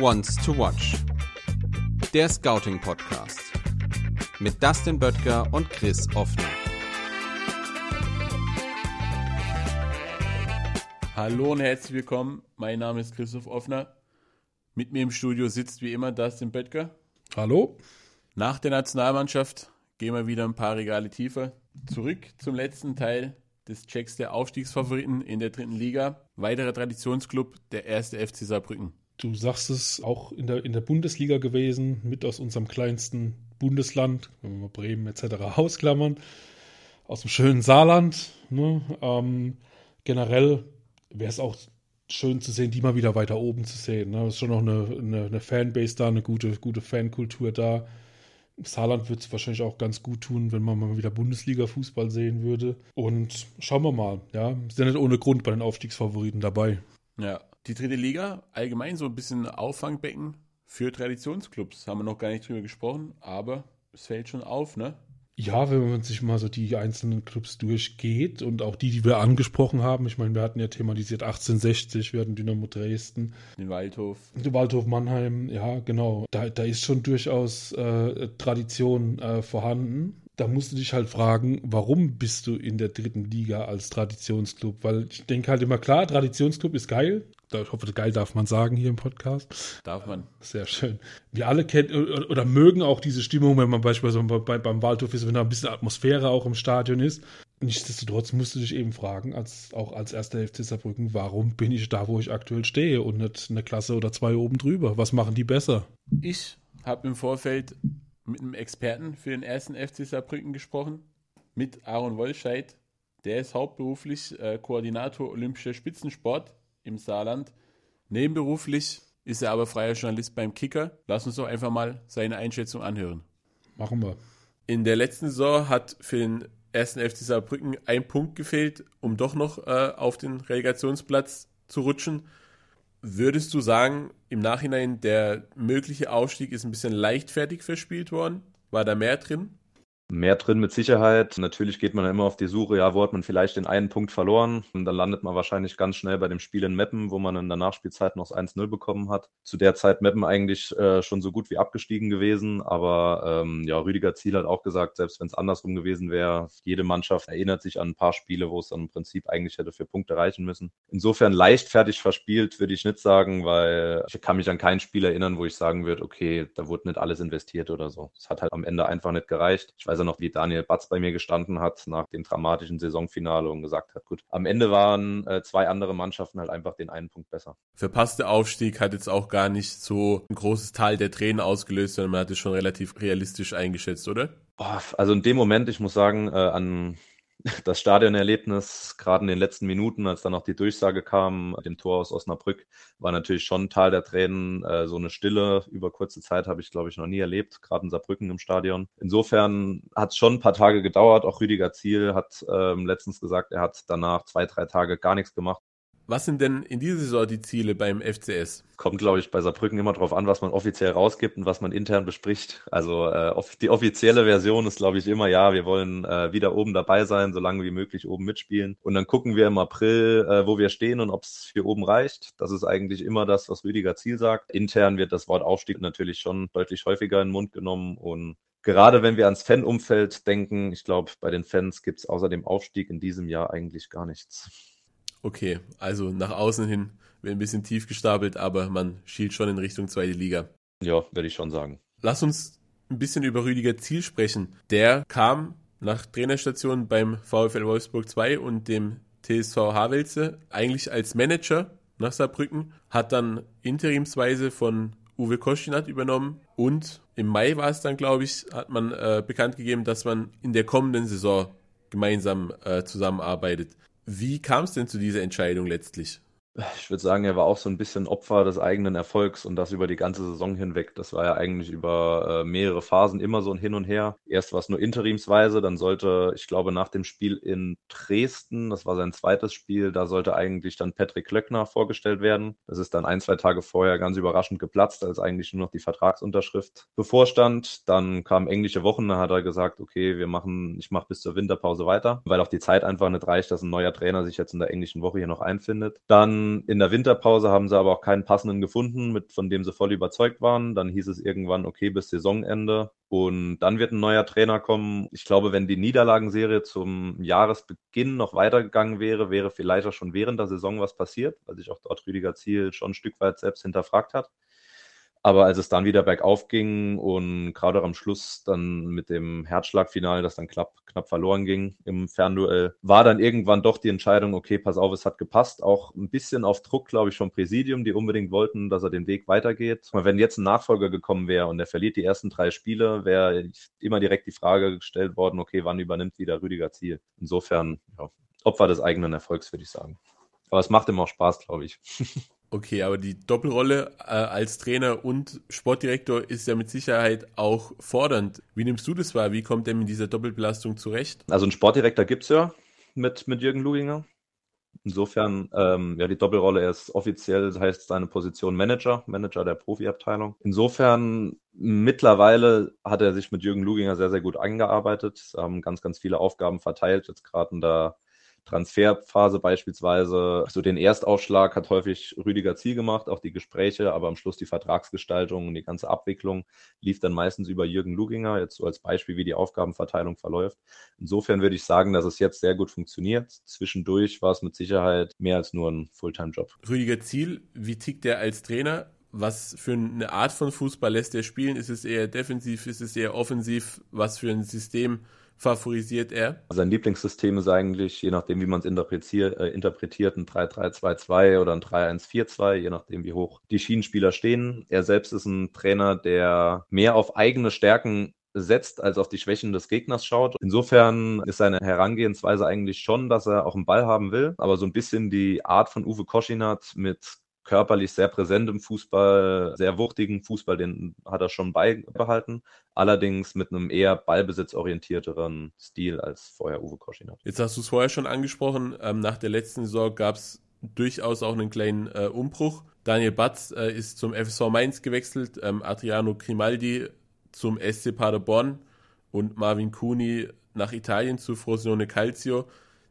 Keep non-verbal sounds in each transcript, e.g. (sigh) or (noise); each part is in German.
Once to Watch. Der Scouting Podcast. Mit Dustin Böttger und Chris Offner. Hallo und herzlich willkommen. Mein Name ist Christoph Offner. Mit mir im Studio sitzt wie immer Dustin Böttger. Hallo. Nach der Nationalmannschaft gehen wir wieder ein paar Regale tiefer. Zurück zum letzten Teil des Checks der Aufstiegsfavoriten in der dritten Liga. Weiterer Traditionsclub, der erste FC Saarbrücken. Du sagst es auch in der, in der Bundesliga gewesen, mit aus unserem kleinsten Bundesland, Bremen etc. (laughs) ausklammern, aus dem schönen Saarland. Ne? Ähm, generell wäre es auch schön zu sehen, die mal wieder weiter oben zu sehen. Ne? Ist schon noch eine, eine, eine Fanbase da, eine gute, gute Fankultur da. Saarland wird es wahrscheinlich auch ganz gut tun, wenn man mal wieder Bundesliga-Fußball sehen würde. Und schauen wir mal, ja. Ja nicht ohne Grund bei den Aufstiegsfavoriten dabei. Ja, die dritte Liga, allgemein so ein bisschen Auffangbecken für Traditionsclubs. Haben wir noch gar nicht drüber gesprochen, aber es fällt schon auf, ne? Ja, wenn man sich mal so die einzelnen Clubs durchgeht und auch die, die wir angesprochen haben. Ich meine, wir hatten ja thematisiert 1860, wir hatten Dynamo Dresden. Den Waldhof. Den Waldhof Mannheim, ja, genau. Da, da ist schon durchaus äh, Tradition äh, vorhanden. Da musst du dich halt fragen, warum bist du in der dritten Liga als Traditionsclub? Weil ich denke halt immer klar, Traditionsclub ist geil, ich hoffe, geil darf man sagen hier im Podcast. Darf man. Sehr schön. Wir alle kennen oder, mögen auch diese Stimmung, wenn man beispielsweise bei, beim Waldhof ist, wenn da ein bisschen Atmosphäre auch im Stadion ist. Nichtsdestotrotz musst du dich eben fragen, als, auch als erster FC Saarbrücken, warum bin ich da, wo ich aktuell stehe und nicht eine Klasse oder zwei oben drüber? Was machen die besser? Ich habe im Vorfeld mit einem Experten für den ersten FC Saarbrücken gesprochen, mit Aaron Wollscheid. Der ist hauptberuflich äh, Koordinator Olympischer Spitzensport im Saarland. Nebenberuflich ist er aber freier Journalist beim Kicker. Lass uns doch einfach mal seine Einschätzung anhören. Machen wir. In der letzten Saison hat für den ersten FC Saarbrücken ein Punkt gefehlt, um doch noch äh, auf den Relegationsplatz zu rutschen. Würdest du sagen, im Nachhinein der mögliche Aufstieg ist ein bisschen leichtfertig verspielt worden? War da mehr drin? Mehr drin mit Sicherheit. Natürlich geht man immer auf die Suche, ja, wo hat man vielleicht den einen Punkt verloren? Und dann landet man wahrscheinlich ganz schnell bei dem Spiel in Meppen, wo man in der Nachspielzeit noch 1-0 bekommen hat. Zu der Zeit Meppen eigentlich äh, schon so gut wie abgestiegen gewesen. Aber ähm, ja, Rüdiger Ziel hat auch gesagt, selbst wenn es andersrum gewesen wäre, jede Mannschaft erinnert sich an ein paar Spiele, wo es dann im Prinzip eigentlich hätte für Punkte reichen müssen. Insofern leichtfertig verspielt, würde ich nicht sagen, weil ich kann mich an kein Spiel erinnern, wo ich sagen würde, okay, da wurde nicht alles investiert oder so. Es hat halt am Ende einfach nicht gereicht. Ich weiß weiß noch, wie Daniel Batz bei mir gestanden hat nach dem dramatischen Saisonfinale und gesagt hat, gut, am Ende waren äh, zwei andere Mannschaften halt einfach den einen Punkt besser. Verpasste Aufstieg hat jetzt auch gar nicht so ein großes Teil der Tränen ausgelöst, sondern man hat es schon relativ realistisch eingeschätzt, oder? Boah, also in dem Moment, ich muss sagen, äh, an das Stadionerlebnis, gerade in den letzten Minuten, als dann noch die Durchsage kam, dem Tor aus Osnabrück, war natürlich schon ein Tal der Tränen. Äh, so eine Stille über kurze Zeit habe ich, glaube ich, noch nie erlebt, gerade in Saarbrücken im Stadion. Insofern hat es schon ein paar Tage gedauert. Auch Rüdiger Ziel hat ähm, letztens gesagt, er hat danach zwei, drei Tage gar nichts gemacht. Was sind denn in dieser Saison die Ziele beim FCS? Kommt, glaube ich, bei Saarbrücken immer darauf an, was man offiziell rausgibt und was man intern bespricht. Also äh, die offizielle Version ist, glaube ich, immer, ja, wir wollen äh, wieder oben dabei sein, so lange wie möglich oben mitspielen. Und dann gucken wir im April, äh, wo wir stehen und ob es für oben reicht. Das ist eigentlich immer das, was Rüdiger Ziel sagt. Intern wird das Wort Aufstieg natürlich schon deutlich häufiger in den Mund genommen und gerade wenn wir ans Fanumfeld denken, ich glaube, bei den Fans gibt es außer dem Aufstieg in diesem Jahr eigentlich gar nichts. Okay, also nach außen hin wird ein bisschen tief gestapelt, aber man schielt schon in Richtung zweite Liga. Ja, würde ich schon sagen. Lass uns ein bisschen über Rüdiger Ziel sprechen. Der kam nach Trainerstation beim VfL Wolfsburg 2 und dem TSV Havelse eigentlich als Manager nach Saarbrücken, hat dann interimsweise von Uwe Koschinat übernommen und im Mai war es dann, glaube ich, hat man äh, bekannt gegeben, dass man in der kommenden Saison gemeinsam äh, zusammenarbeitet. Wie kam es denn zu dieser Entscheidung letztlich? Ich würde sagen, er war auch so ein bisschen Opfer des eigenen Erfolgs und das über die ganze Saison hinweg. Das war ja eigentlich über äh, mehrere Phasen immer so ein Hin und Her. Erst war es nur interimsweise, dann sollte, ich glaube, nach dem Spiel in Dresden, das war sein zweites Spiel, da sollte eigentlich dann Patrick Klöckner vorgestellt werden. Das ist dann ein, zwei Tage vorher ganz überraschend geplatzt, als eigentlich nur noch die Vertragsunterschrift bevorstand. Dann kamen englische Wochen, da hat er gesagt, okay, wir machen, ich mache bis zur Winterpause weiter, weil auch die Zeit einfach nicht reicht, dass ein neuer Trainer sich jetzt in der englischen Woche hier noch einfindet. Dann In der Winterpause haben sie aber auch keinen passenden gefunden, mit, von dem sie voll überzeugt waren. Dann hieß es irgendwann, okay, bis Saisonende. Und dann wird ein neuer Trainer kommen. Ich glaube, wenn die Niederlagenserie zum Jahresbeginn noch weitergegangen wäre, wäre vielleicht auch schon während der Saison was passiert, weil sich auch dort Rüdiger Ziel schon ein Stück weit selbst hinterfragt hat. Aber als es dann wieder bergauf ging und gerade am Schluss dann mit dem Herzschlagfinale, das dann knapp, knapp verloren ging im Fernduell, war dann irgendwann doch die Entscheidung, okay, pass auf, es hat gepasst. Auch ein bisschen auf Druck, glaube ich, vom Präsidium, die unbedingt wollten, dass er den Weg weitergeht. Wenn jetzt ein Nachfolger gekommen wäre und er verliert die ersten drei Spiele, wäre immer direkt die Frage gestellt worden, okay, wann übernimmt wieder Rüdiger Ziel? Insofern, ja, Opfer des eigenen Erfolgs, würde ich sagen. Aber es macht ihm auch Spaß, glaube ich. (laughs) Okay, aber die Doppelrolle äh, als Trainer und Sportdirektor ist ja mit Sicherheit auch fordernd. Wie nimmst du das wahr? Wie kommt er mit dieser Doppelbelastung zurecht? Also einen Sportdirektor gibt es ja mit, mit Jürgen Luginger. Insofern, ähm, ja, die Doppelrolle ist offiziell, das heißt seine Position Manager, Manager der Profiabteilung. Insofern, mittlerweile hat er sich mit Jürgen Luginger sehr, sehr gut eingearbeitet, haben ganz, ganz viele Aufgaben verteilt, jetzt gerade in der Transferphase beispielsweise. So den Erstaufschlag hat häufig Rüdiger Ziel gemacht, auch die Gespräche, aber am Schluss die Vertragsgestaltung und die ganze Abwicklung lief dann meistens über Jürgen Luginger, jetzt so als Beispiel, wie die Aufgabenverteilung verläuft. Insofern würde ich sagen, dass es jetzt sehr gut funktioniert. Zwischendurch war es mit Sicherheit mehr als nur ein Fulltime-Job. Rüdiger Ziel, wie tickt der als Trainer? was für eine Art von Fußball lässt er spielen? Ist es eher defensiv? Ist es eher offensiv? Was für ein System favorisiert er? Sein Lieblingssystem ist eigentlich, je nachdem, wie man es interpretiert, äh, interpretiert, ein 3-3-2-2 oder ein 3-1-4-2, je nachdem, wie hoch die Schienenspieler stehen. Er selbst ist ein Trainer, der mehr auf eigene Stärken setzt, als auf die Schwächen des Gegners schaut. Insofern ist seine Herangehensweise eigentlich schon, dass er auch einen Ball haben will, aber so ein bisschen die Art von Uwe Koschinat mit körperlich sehr präsent im Fußball, sehr wuchtigen Fußball, den hat er schon beibehalten. Allerdings mit einem eher ballbesitzorientierteren Stil als vorher Uwe Koschin hat. Jetzt hast du es vorher schon angesprochen. Ähm, nach der letzten Saison gab es durchaus auch einen kleinen äh, Umbruch. Daniel Batz äh, ist zum FSV Mainz gewechselt, ähm, Adriano Grimaldi zum SC Paderborn und Marvin Cuni nach Italien zu Frosinone Calcio.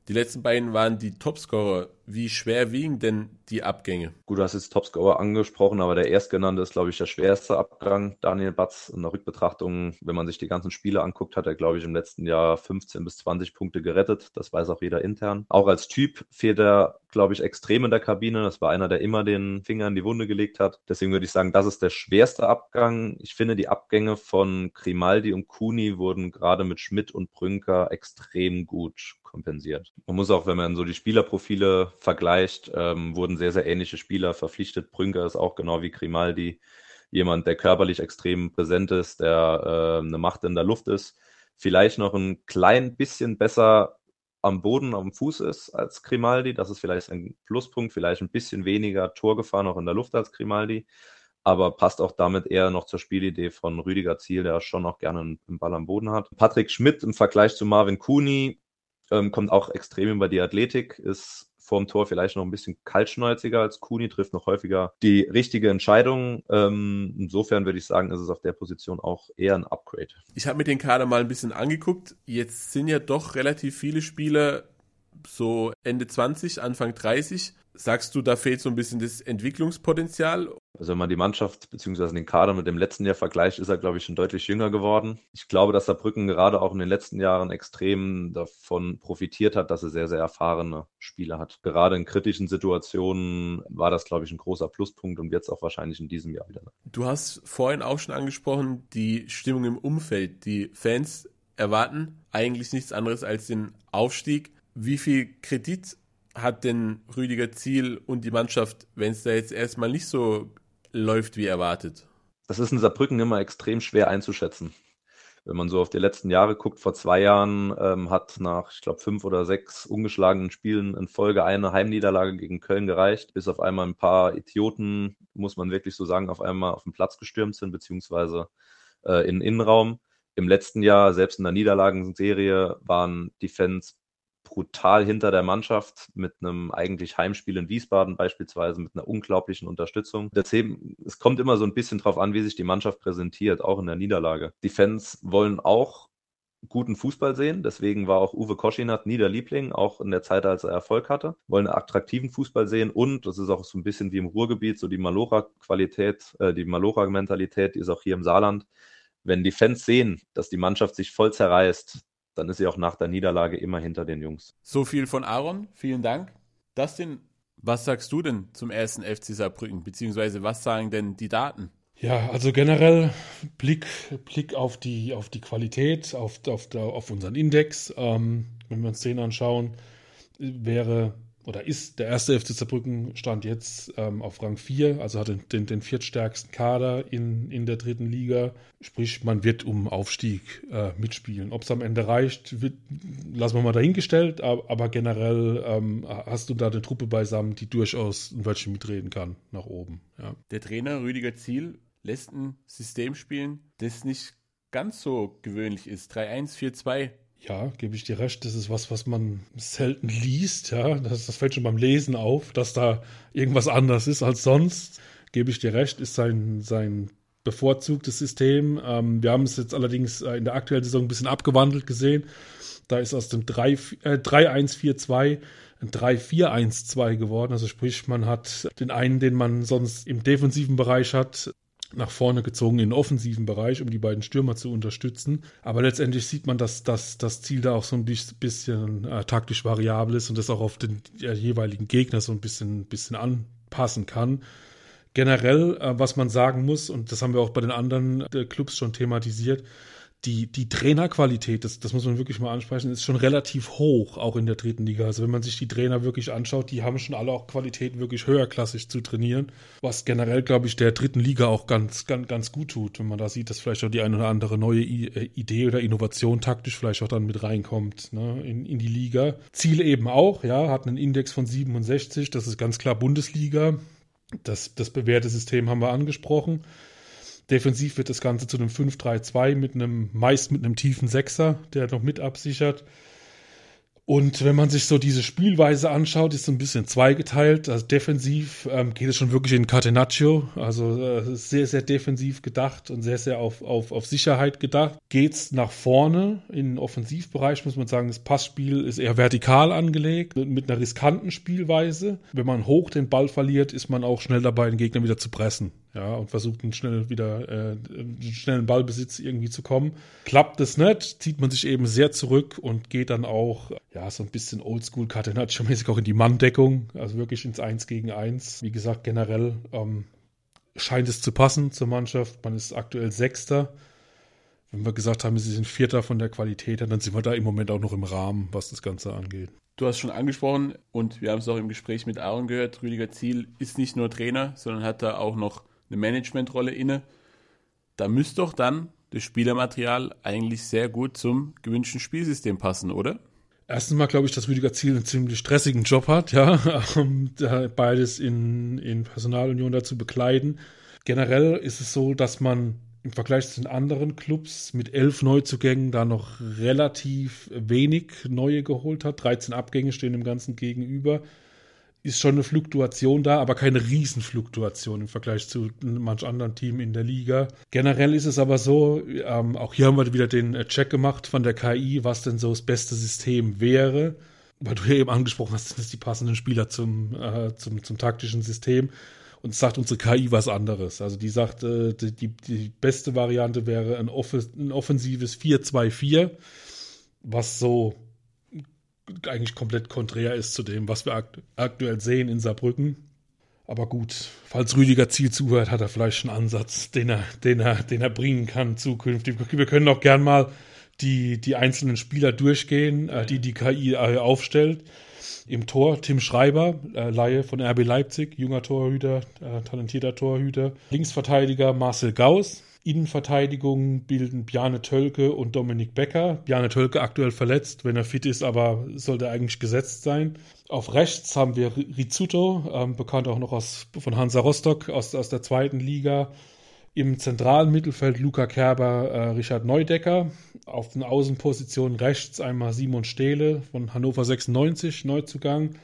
Die letzten beiden waren die Topscorer. Wie schwer wiegen denn die Abgänge? Gut, du hast jetzt Topscorer angesprochen, aber der erstgenannte ist, glaube ich, der schwerste Abgang. Daniel Batz in der Rückbetrachtung, wenn man sich die ganzen Spiele anguckt, hat er, glaube ich, im letzten Jahr 15 bis 20 Punkte gerettet. Das weiß auch jeder intern. Auch als Typ fehlt er, glaube ich, extrem in der Kabine. Das war einer, der immer den Finger in die Wunde gelegt hat. Deswegen würde ich sagen, das ist der schwerste Abgang. Ich finde, die Abgänge von Grimaldi und Kuni wurden gerade mit Schmidt und Brünker extrem gut kompensiert. Man muss auch, wenn man so die Spielerprofile vergleicht, ähm, wurden sehr, sehr ähnliche Spieler verpflichtet. Brünker ist auch genau wie Grimaldi jemand, der körperlich extrem präsent ist, der äh, eine Macht in der Luft ist, vielleicht noch ein klein bisschen besser am Boden, am Fuß ist als Grimaldi. Das ist vielleicht ein Pluspunkt, vielleicht ein bisschen weniger Torgefahr noch in der Luft als Grimaldi, aber passt auch damit eher noch zur Spielidee von Rüdiger Ziel, der schon auch gerne einen Ball am Boden hat. Patrick Schmidt im Vergleich zu Marvin Kuni ähm, kommt auch extrem über die Athletik, ist vorm Tor vielleicht noch ein bisschen kaltschnäuziger als Kuni, trifft noch häufiger die richtige Entscheidung. Ähm, insofern würde ich sagen, ist es auf der Position auch eher ein Upgrade. Ich habe mir den Kader mal ein bisschen angeguckt. Jetzt sind ja doch relativ viele Spieler so Ende 20, Anfang 30. Sagst du, da fehlt so ein bisschen das Entwicklungspotenzial? Also wenn man die Mannschaft bzw. den Kader mit dem letzten Jahr vergleicht, ist er, glaube ich, schon deutlich jünger geworden. Ich glaube, dass Saarbrücken gerade auch in den letzten Jahren extrem davon profitiert hat, dass er sehr, sehr erfahrene Spieler hat. Gerade in kritischen Situationen war das, glaube ich, ein großer Pluspunkt und wird es auch wahrscheinlich in diesem Jahr wieder. Du hast vorhin auch schon angesprochen, die Stimmung im Umfeld. Die Fans erwarten eigentlich nichts anderes als den Aufstieg. Wie viel Kredit hat denn Rüdiger Ziel und die Mannschaft, wenn es da jetzt erstmal nicht so läuft wie erwartet? Das ist in Saarbrücken immer extrem schwer einzuschätzen. Wenn man so auf die letzten Jahre guckt, vor zwei Jahren ähm, hat nach, ich glaube, fünf oder sechs ungeschlagenen Spielen in Folge eine Heimniederlage gegen Köln gereicht, bis auf einmal ein paar Idioten, muss man wirklich so sagen, auf einmal auf den Platz gestürmt sind, beziehungsweise äh, in den Innenraum. Im letzten Jahr, selbst in der Niederlagenserie, waren die Fans brutal hinter der Mannschaft mit einem eigentlich Heimspiel in Wiesbaden beispielsweise, mit einer unglaublichen Unterstützung. Deswegen, es kommt immer so ein bisschen drauf an, wie sich die Mannschaft präsentiert, auch in der Niederlage. Die Fans wollen auch guten Fußball sehen. Deswegen war auch Uwe Koschinat nie der Liebling, auch in der Zeit, als er Erfolg hatte. Wollen attraktiven Fußball sehen und das ist auch so ein bisschen wie im Ruhrgebiet, so die Malora-Qualität, äh, die Malora-Mentalität, die ist auch hier im Saarland. Wenn die Fans sehen, dass die Mannschaft sich voll zerreißt, dann ist sie auch nach der Niederlage immer hinter den Jungs. So viel von Aaron, vielen Dank. Dustin, was sagst du denn zum ersten FC Saarbrücken, beziehungsweise was sagen denn die Daten? Ja, also generell Blick, Blick auf, die, auf die Qualität, auf, auf, auf unseren Index. Ähm, wenn wir uns den anschauen, wäre oder ist der erste FC Saarbrücken stand jetzt ähm, auf Rang 4, also hat den, den, den viertstärksten Kader in, in der dritten Liga. Sprich, man wird um Aufstieg äh, mitspielen. Ob es am Ende reicht, wird, lassen wir mal dahingestellt, aber, aber generell ähm, hast du da eine Truppe beisammen, die durchaus ein Wörtchen mitreden kann nach oben. Ja. Der Trainer Rüdiger Ziel lässt ein System spielen, das nicht ganz so gewöhnlich ist. 3-1-4-2 ja, gebe ich dir recht. Das ist was, was man selten liest. Ja, das, das fällt schon beim Lesen auf, dass da irgendwas anders ist als sonst. Gebe ich dir recht, ist sein, sein bevorzugtes System. Ähm, wir haben es jetzt allerdings äh, in der aktuellen Saison ein bisschen abgewandelt gesehen. Da ist aus dem 3-1-4-2 äh, ein 3-4-1-2 geworden. Also sprich, man hat den einen, den man sonst im defensiven Bereich hat, nach vorne gezogen in den offensiven Bereich, um die beiden Stürmer zu unterstützen. Aber letztendlich sieht man, dass, dass das Ziel da auch so ein bisschen äh, taktisch variabel ist und das auch auf den äh, jeweiligen Gegner so ein bisschen, bisschen anpassen kann. Generell, äh, was man sagen muss, und das haben wir auch bei den anderen äh, Clubs schon thematisiert, die, die Trainerqualität, das, das muss man wirklich mal ansprechen, ist schon relativ hoch, auch in der dritten Liga. Also wenn man sich die Trainer wirklich anschaut, die haben schon alle auch Qualität, wirklich höherklassig zu trainieren, was generell, glaube ich, der dritten Liga auch ganz, ganz, ganz gut tut, wenn man da sieht, dass vielleicht auch die eine oder andere neue äh, Idee oder Innovation taktisch vielleicht auch dann mit reinkommt ne, in, in die Liga. Ziel eben auch, ja, hat einen Index von 67, das ist ganz klar Bundesliga. Das, das bewährte System haben wir angesprochen. Defensiv wird das Ganze zu einem 5-3-2 mit einem, meist mit einem tiefen Sechser, der noch mit absichert. Und wenn man sich so diese Spielweise anschaut, ist so ein bisschen zweigeteilt. Also defensiv ähm, geht es schon wirklich in Catenaccio, also äh, sehr, sehr defensiv gedacht und sehr, sehr auf, auf, auf Sicherheit gedacht. Geht's nach vorne in den Offensivbereich, muss man sagen, das Passspiel ist eher vertikal angelegt, mit einer riskanten Spielweise. Wenn man hoch den Ball verliert, ist man auch schnell dabei, den Gegner wieder zu pressen ja, und versucht einen schnell wieder äh, schnellen Ballbesitz irgendwie zu kommen. Klappt es nicht, zieht man sich eben sehr zurück und geht dann auch, ja, so ein bisschen oldschool Catenaccio-mäßig auch in die Manndeckung, also wirklich ins Eins gegen Eins. Wie gesagt, generell ähm, scheint es zu passen zur Mannschaft. Man ist aktuell Sechster. Wenn wir gesagt haben, sie sind Vierter von der Qualität, dann sind wir da im Moment auch noch im Rahmen, was das Ganze angeht. Du hast schon angesprochen und wir haben es auch im Gespräch mit Aaron gehört, Rüdiger Ziel ist nicht nur Trainer, sondern hat da auch noch eine Managementrolle inne. Da müsste doch dann das Spielermaterial eigentlich sehr gut zum gewünschten Spielsystem passen, oder? Erstens mal glaube ich, dass Rüdiger Ziel einen ziemlich stressigen Job hat, ja, (laughs) beides in, in Personalunion dazu bekleiden. Generell ist es so, dass man im Vergleich zu den anderen Clubs mit elf Neuzugängen da noch relativ wenig neue geholt hat. 13 Abgänge stehen dem Ganzen gegenüber ist schon eine Fluktuation da, aber keine Riesenfluktuation im Vergleich zu manch anderen Team in der Liga. Generell ist es aber so, ähm, auch hier haben wir wieder den äh, Check gemacht von der KI, was denn so das beste System wäre. Weil du ja eben angesprochen hast, sind das die passenden Spieler zum, äh, zum, zum taktischen System. Und sagt unsere KI was anderes. Also die sagt, äh, die, die beste Variante wäre ein, off ein offensives 4-2-4, was so eigentlich komplett konträr ist zu dem, was wir akt aktuell sehen in Saarbrücken. Aber gut, falls Rüdiger Ziel zuhört, hat er vielleicht einen Ansatz, den er, den er, den er bringen kann zukünftig. Wir können auch gern mal die, die einzelnen Spieler durchgehen, äh, die die KI äh, aufstellt. Im Tor Tim Schreiber, äh, Laie von RB Leipzig, junger Torhüter, äh, talentierter Torhüter. Linksverteidiger Marcel Gauss, Innenverteidigung bilden Bjarne Tölke und Dominik Becker. Bjarne Tölke aktuell verletzt, wenn er fit ist, aber sollte eigentlich gesetzt sein. Auf rechts haben wir Rizzuto, ähm, bekannt auch noch aus, von Hansa Rostock aus, aus der zweiten Liga. Im zentralen Mittelfeld Luca Kerber, äh, Richard Neudecker. Auf den Außenpositionen rechts einmal Simon Stehle von Hannover 96, Neuzugang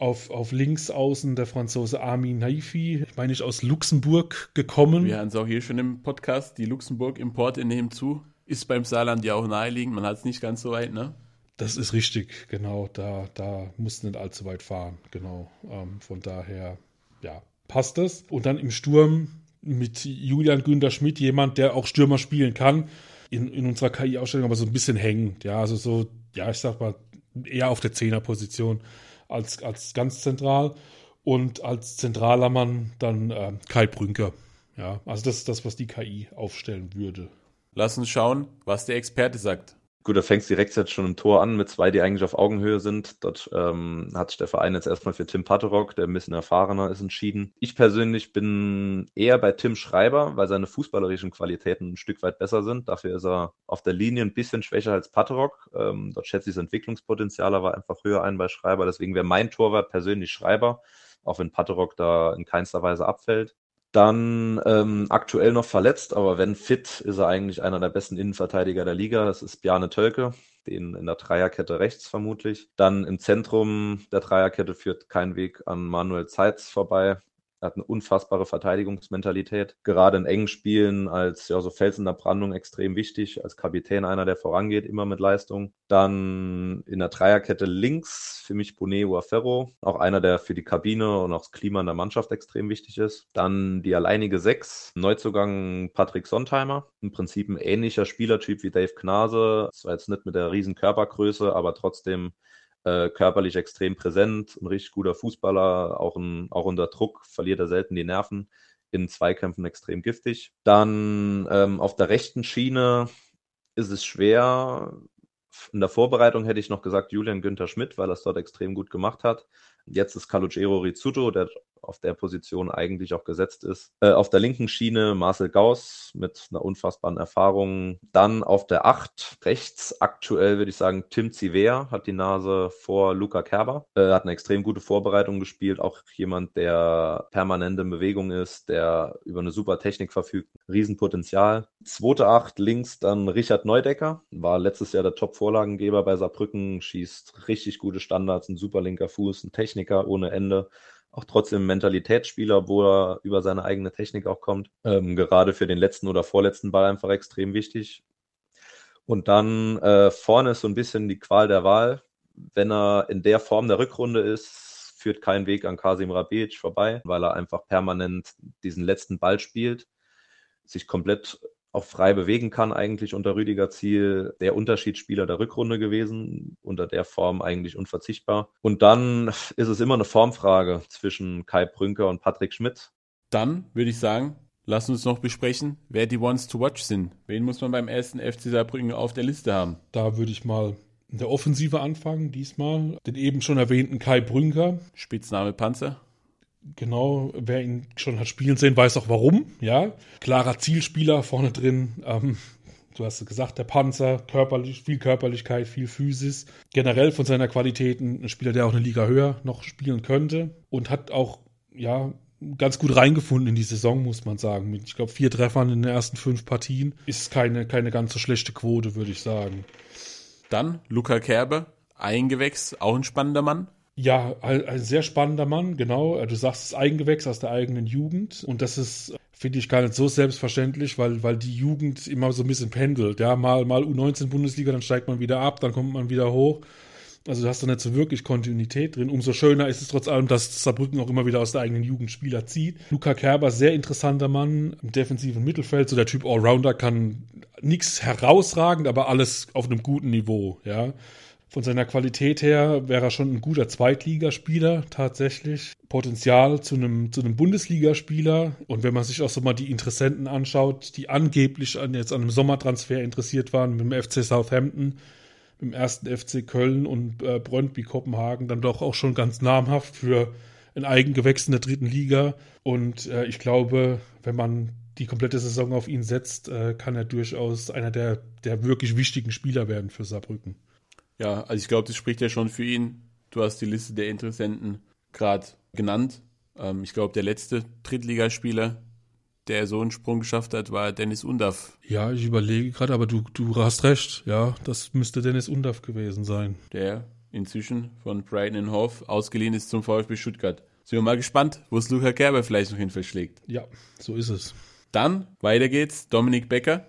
auf, auf links außen der Franzose Armin Naifi, ich meine ich aus Luxemburg gekommen. Wir haben es auch hier schon im Podcast, die Luxemburg-Importe nehmen zu. ist beim Saarland ja auch naheliegend. Man hat es nicht ganz so weit, ne? Das ist richtig, genau. Da, da mussten nicht allzu weit fahren, genau. Ähm, von daher, ja, passt das. Und dann im Sturm mit Julian Günther Schmidt, jemand, der auch Stürmer spielen kann, in, in unserer KI-Ausstellung aber so ein bisschen hängend. Ja, also so, ja, ich sag mal, eher auf der Zehnerposition als, als ganz zentral. Und als zentraler Mann dann äh, Kai Brünker. Ja, also das ist das, was die KI aufstellen würde. Lass uns schauen, was der Experte sagt. Gut, da fängst direkt jetzt schon im Tor an mit zwei, die eigentlich auf Augenhöhe sind. Dort ähm, hat sich der Verein jetzt erstmal für Tim Patterock, der ein bisschen erfahrener ist, entschieden. Ich persönlich bin eher bei Tim Schreiber, weil seine fußballerischen Qualitäten ein Stück weit besser sind. Dafür ist er auf der Linie ein bisschen schwächer als Patterock. Ähm, dort schätze ich das Entwicklungspotenzial aber einfach höher ein bei Schreiber. Deswegen wäre mein Torwart persönlich Schreiber, auch wenn Patterock da in keinster Weise abfällt. Dann ähm, aktuell noch verletzt, aber wenn fit, ist er eigentlich einer der besten Innenverteidiger der Liga. Das ist Bjarne Tölke, den in der Dreierkette rechts vermutlich. Dann im Zentrum der Dreierkette führt kein Weg an Manuel Zeitz vorbei. Er hat eine unfassbare Verteidigungsmentalität. Gerade in engen Spielen als ja, so Fels in der Brandung extrem wichtig. Als Kapitän einer, der vorangeht, immer mit Leistung. Dann in der Dreierkette links für mich Bonet Ferro. Auch einer, der für die Kabine und auch das Klima in der Mannschaft extrem wichtig ist. Dann die alleinige Sechs. Neuzugang Patrick Sontheimer. Im Prinzip ein ähnlicher Spielertyp wie Dave Knase. Zwar jetzt nicht mit der riesen Körpergröße, aber trotzdem äh, körperlich extrem präsent, ein richtig guter Fußballer, auch, ein, auch unter Druck, verliert er selten die Nerven, in Zweikämpfen extrem giftig. Dann ähm, auf der rechten Schiene ist es schwer. In der Vorbereitung hätte ich noch gesagt Julian Günther Schmidt, weil er es dort extrem gut gemacht hat. Jetzt ist Calogero Rizzuto, der auf der Position eigentlich auch gesetzt ist. Äh, auf der linken Schiene Marcel Gauss mit einer unfassbaren Erfahrung. Dann auf der 8 rechts aktuell würde ich sagen Tim Ziver hat die Nase vor Luca Kerber. Äh, hat eine extrem gute Vorbereitung gespielt. Auch jemand, der permanent in Bewegung ist, der über eine super Technik verfügt. Riesenpotenzial. Zweite 8 links dann Richard Neudecker. War letztes Jahr der Top-Vorlagengeber bei Saarbrücken. Schießt richtig gute Standards. Ein super linker Fuß. Ein Techniker ohne Ende auch trotzdem Mentalitätsspieler, wo er über seine eigene Technik auch kommt. Ähm, gerade für den letzten oder vorletzten Ball einfach extrem wichtig. Und dann äh, vorne ist so ein bisschen die Qual der Wahl. Wenn er in der Form der Rückrunde ist, führt kein Weg an Kasim Rabic vorbei, weil er einfach permanent diesen letzten Ball spielt, sich komplett auch frei bewegen kann, eigentlich unter Rüdiger Ziel. Der Unterschiedsspieler der Rückrunde gewesen, unter der Form eigentlich unverzichtbar. Und dann ist es immer eine Formfrage zwischen Kai Brünker und Patrick Schmidt. Dann würde ich sagen, lass uns noch besprechen, wer die Ones to Watch sind. Wen muss man beim ersten FC Saarbrücken auf der Liste haben? Da würde ich mal in der Offensive anfangen, diesmal. Den eben schon erwähnten Kai Brünker. Spitzname Panzer. Genau, wer ihn schon hat spielen sehen, weiß auch warum. Ja, klarer Zielspieler vorne drin. Ähm, du hast gesagt, der Panzer, körperlich, viel Körperlichkeit, viel Physis. Generell von seiner Qualität ein Spieler, der auch eine Liga höher noch spielen könnte und hat auch, ja, ganz gut reingefunden in die Saison, muss man sagen. Mit, ich glaube, vier Treffern in den ersten fünf Partien ist keine, keine ganz so schlechte Quote, würde ich sagen. Dann Luca Kerbe, Eingewächs, auch ein spannender Mann. Ja, ein, sehr spannender Mann, genau. Du sagst es Eigengewächs aus der eigenen Jugend. Und das ist, finde ich, gar nicht so selbstverständlich, weil, weil die Jugend immer so ein bisschen pendelt. Ja, mal, mal U19 Bundesliga, dann steigt man wieder ab, dann kommt man wieder hoch. Also du hast da nicht so wirklich Kontinuität drin. Umso schöner ist es trotz allem, dass Saarbrücken auch immer wieder aus der eigenen Jugend Spieler zieht. Luca Kerber, sehr interessanter Mann im defensiven Mittelfeld. So der Typ Allrounder kann nichts herausragend, aber alles auf einem guten Niveau, ja. Von seiner Qualität her wäre er schon ein guter Zweitligaspieler tatsächlich. Potenzial zu einem, zu einem Bundesligaspieler. Und wenn man sich auch so mal die Interessenten anschaut, die angeblich an, jetzt an einem Sommertransfer interessiert waren, mit dem FC Southampton, mit dem ersten FC Köln und äh, Brøndby Kopenhagen, dann doch auch schon ganz namhaft für ein Eigengewächs in der dritten Liga. Und äh, ich glaube, wenn man die komplette Saison auf ihn setzt, äh, kann er durchaus einer der, der wirklich wichtigen Spieler werden für Saarbrücken. Ja, also ich glaube, das spricht ja schon für ihn. Du hast die Liste der Interessenten gerade genannt. Ähm, ich glaube, der letzte Drittligaspieler, der so einen Sprung geschafft hat, war Dennis Undaff. Ja, ich überlege gerade, aber du, du hast recht. Ja, das müsste Dennis Undaff gewesen sein. Der inzwischen von Brighton Hove ausgeliehen ist zum VfB Stuttgart. Sind wir mal gespannt, wo es Luca Gerber vielleicht noch hin verschlägt. Ja, so ist es. Dann, weiter geht's, Dominik Becker.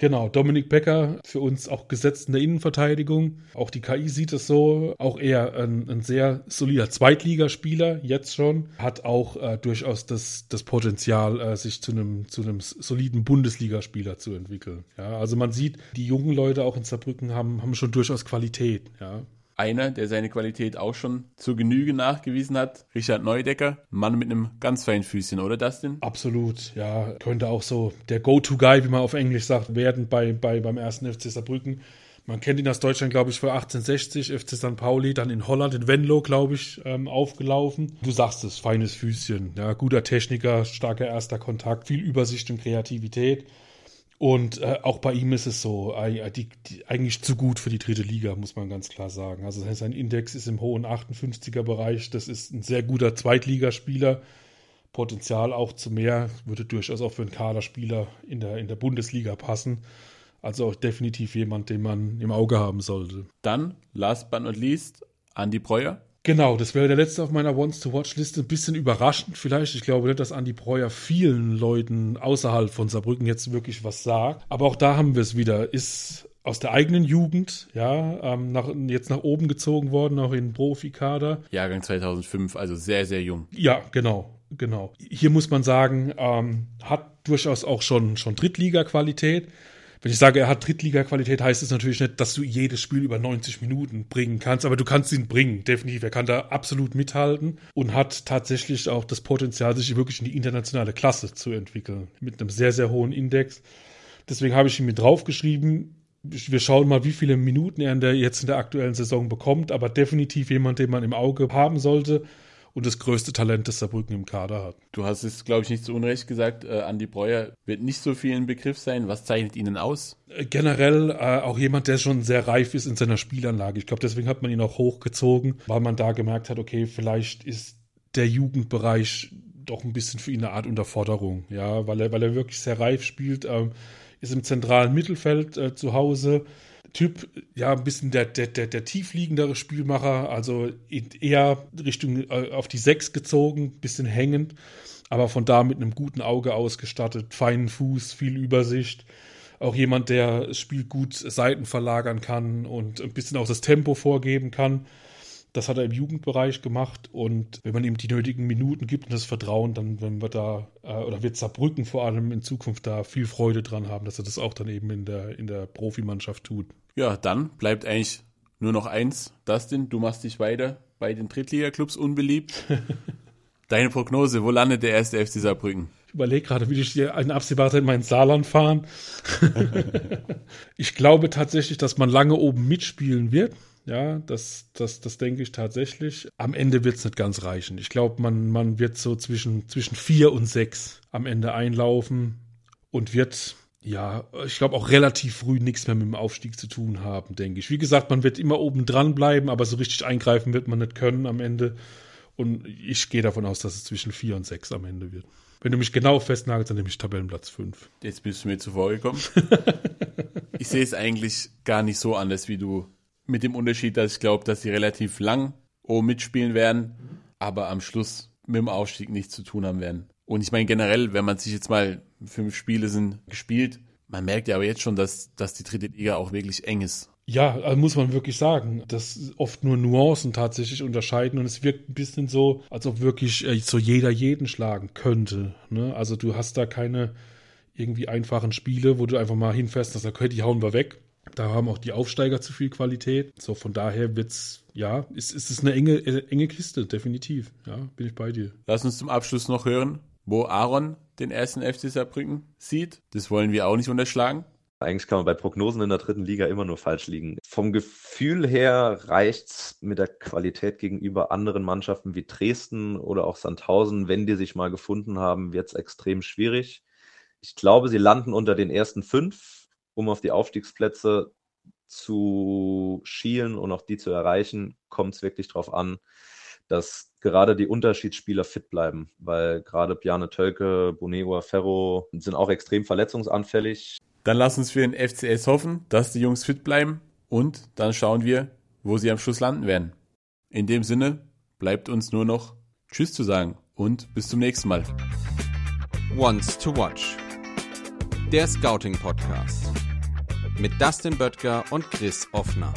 Genau, Dominik Becker für uns auch gesetzt in der Innenverteidigung. Auch die KI sieht es so. Auch eher ein, ein sehr solider Zweitligaspieler, jetzt schon. Hat auch äh, durchaus das, das Potenzial, äh, sich zu einem, zu soliden Bundesligaspieler zu entwickeln. Ja, also man sieht, die jungen Leute auch in Saarbrücken haben, haben schon durchaus Qualität. Ja, einer, der seine Qualität auch schon zur Genüge nachgewiesen hat, Richard Neudecker. Mann mit einem ganz feinen Füßchen, oder Dustin? Absolut, ja. Könnte auch so der Go-To-Guy, wie man auf Englisch sagt, werden bei, bei, beim ersten FC Saarbrücken. Man kennt ihn aus Deutschland, glaube ich, für 1860, FC St. Pauli, dann in Holland, in Venlo, glaube ich, ähm, aufgelaufen. Du sagst es, feines Füßchen, ja, guter Techniker, starker erster Kontakt, viel Übersicht und Kreativität. Und äh, auch bei ihm ist es so, äh, die, die, eigentlich zu gut für die dritte Liga, muss man ganz klar sagen. Also sein Index ist im hohen 58er Bereich. Das ist ein sehr guter Zweitligaspieler. Potenzial auch zu mehr, würde durchaus auch für einen Kaderspieler in der, in der Bundesliga passen. Also auch definitiv jemand, den man im Auge haben sollte. Dann, last but not least, Andy Breuer. Genau, das wäre der letzte auf meiner Wants-to-Watch-Liste. Ein bisschen überraschend vielleicht. Ich glaube nicht, dass Andi Breuer vielen Leuten außerhalb von Saarbrücken jetzt wirklich was sagt. Aber auch da haben wir es wieder. Ist aus der eigenen Jugend, ja, ähm, nach, jetzt nach oben gezogen worden, auch in Profikader. Jahrgang 2005, also sehr, sehr jung. Ja, genau, genau. Hier muss man sagen, ähm, hat durchaus auch schon, schon Drittliga-Qualität. Wenn ich sage, er hat Drittliga-Qualität, heißt es natürlich nicht, dass du jedes Spiel über 90 Minuten bringen kannst, aber du kannst ihn bringen, definitiv. Er kann da absolut mithalten und hat tatsächlich auch das Potenzial, sich wirklich in die internationale Klasse zu entwickeln, mit einem sehr, sehr hohen Index. Deswegen habe ich ihn mit draufgeschrieben. Wir schauen mal, wie viele Minuten er in der, jetzt in der aktuellen Saison bekommt, aber definitiv jemand, den man im Auge haben sollte und das größte Talent, das Saarbrücken im Kader hat. Du hast es, glaube ich, nicht zu Unrecht gesagt. Äh, Andi Breuer wird nicht so viel ein Begriff sein. Was zeichnet ihn denn aus? Äh, generell äh, auch jemand, der schon sehr reif ist in seiner Spielanlage. Ich glaube, deswegen hat man ihn auch hochgezogen, weil man da gemerkt hat, okay, vielleicht ist der Jugendbereich doch ein bisschen für ihn eine Art Unterforderung, ja, weil er, weil er wirklich sehr reif spielt, ähm, ist im zentralen Mittelfeld äh, zu Hause, Typ, ja, ein bisschen der, der, der, der tiefliegendere Spielmacher, also eher Richtung äh, auf die Sechs gezogen, bisschen hängend, aber von da mit einem guten Auge ausgestattet, feinen Fuß, viel Übersicht. Auch jemand, der das Spiel gut Seiten verlagern kann und ein bisschen auch das Tempo vorgeben kann. Das hat er im Jugendbereich gemacht und wenn man ihm die nötigen Minuten gibt und das Vertrauen, dann wenn wir da, äh, oder wird Saarbrücken vor allem in Zukunft da viel Freude dran haben, dass er das auch dann eben in der, in der Profimannschaft tut. Ja, dann bleibt eigentlich nur noch eins. Dustin, du machst dich weiter bei den Drittliga-Clubs unbeliebt. (laughs) Deine Prognose, wo landet der erste FC Saarbrücken? Ich überlege gerade, wie ich hier in absehbarer Zeit meinen Saarland fahren. (laughs) ich glaube tatsächlich, dass man lange oben mitspielen wird. Ja, das, das, das denke ich tatsächlich. Am Ende wird es nicht ganz reichen. Ich glaube, man, man wird so zwischen, zwischen vier und sechs am Ende einlaufen und wird, ja, ich glaube auch relativ früh nichts mehr mit dem Aufstieg zu tun haben, denke ich. Wie gesagt, man wird immer oben dran bleiben, aber so richtig eingreifen wird man nicht können am Ende. Und ich gehe davon aus, dass es zwischen vier und sechs am Ende wird. Wenn du mich genau festnagelst, dann nehme ich Tabellenplatz 5. Jetzt bist du mir zuvor gekommen. (laughs) ich sehe es eigentlich gar nicht so anders wie du mit dem Unterschied, dass ich glaube, dass sie relativ lang oben mitspielen werden, aber am Schluss mit dem Aufstieg nichts zu tun haben werden. Und ich meine generell, wenn man sich jetzt mal fünf Spiele sind gespielt, man merkt ja aber jetzt schon, dass, dass die dritte Liga auch wirklich eng ist. Ja, also muss man wirklich sagen, dass oft nur Nuancen tatsächlich unterscheiden und es wirkt ein bisschen so, als ob wirklich äh, so jeder jeden schlagen könnte. Ne? Also du hast da keine irgendwie einfachen Spiele, wo du einfach mal hinfährst und sagst, okay, die hauen wir weg. Da haben auch die Aufsteiger zu viel Qualität. So, von daher wird's, ja, ist, ist es eine enge, enge Kiste, definitiv. Ja, bin ich bei dir. Lass uns zum Abschluss noch hören, wo Aaron den ersten FC Saarbrücken sieht. Das wollen wir auch nicht unterschlagen. Eigentlich kann man bei Prognosen in der dritten Liga immer nur falsch liegen. Vom Gefühl her reicht's mit der Qualität gegenüber anderen Mannschaften wie Dresden oder auch Sandhausen. Wenn die sich mal gefunden haben, wird's extrem schwierig. Ich glaube, sie landen unter den ersten fünf um auf die Aufstiegsplätze zu schielen und auch die zu erreichen, kommt es wirklich darauf an, dass gerade die Unterschiedsspieler fit bleiben, weil gerade Bjarne Tölke, Boneo Ferro sind auch extrem verletzungsanfällig. Dann lass uns für den FCS hoffen, dass die Jungs fit bleiben und dann schauen wir, wo sie am Schluss landen werden. In dem Sinne bleibt uns nur noch Tschüss zu sagen und bis zum nächsten Mal. Once to Watch. Der Scouting Podcast. Mit Dustin Böttger und Chris Offner.